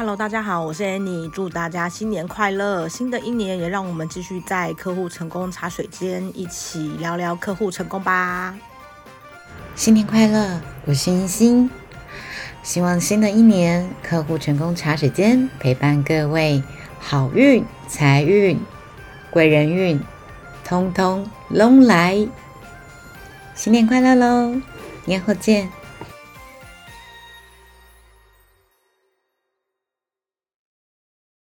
hello 大家好，我是 Annie 祝大家新年快乐，新的一年也让我们继续在客户成功茶水间一起聊聊客户成功吧。新年快乐，我是欣欣，希望新的一年，客户成功茶水间陪伴各位好运、财运、贵人运通通拢来。新年快乐喽，年后见。